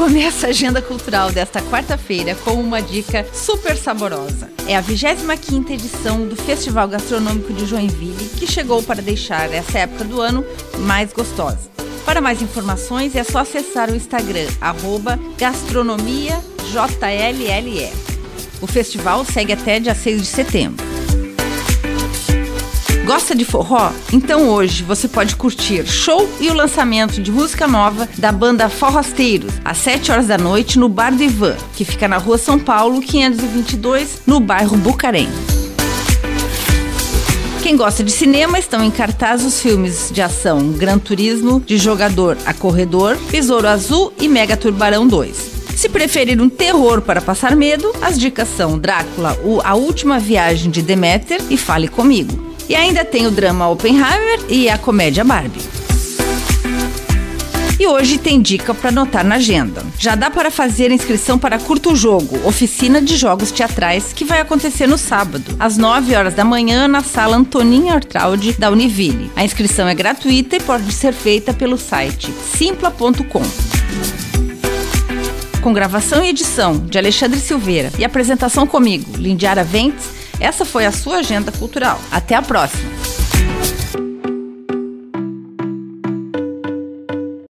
começa a agenda cultural desta quarta-feira com uma dica super saborosa. É a 25ª edição do Festival Gastronômico de Joinville, que chegou para deixar essa época do ano mais gostosa. Para mais informações é só acessar o Instagram gastronomiajlle. O festival segue até dia 6 de setembro. Gosta de forró? Então hoje você pode curtir show e o lançamento de música nova da banda Forrosteiros, às 7 horas da noite no Bar do Ivan, que fica na rua São Paulo, 522, no bairro Bucarém. Quem gosta de cinema estão em cartaz os filmes de ação Gran Turismo, de Jogador a Corredor, Besouro Azul e Mega Turbarão 2. Se preferir um terror para passar medo, as dicas são Drácula, A Última Viagem de Deméter e Fale Comigo. E ainda tem o drama Oppenheimer e a comédia Barbie. E hoje tem dica para anotar na agenda. Já dá para fazer inscrição para Curto Jogo, oficina de jogos teatrais, que vai acontecer no sábado, às 9 horas da manhã, na sala Antoninho Artraud da Univille. A inscrição é gratuita e pode ser feita pelo site simpla.com. Com gravação e edição de Alexandre Silveira e apresentação comigo, Lindiara Ventes, essa foi a sua agenda cultural. Até a próxima!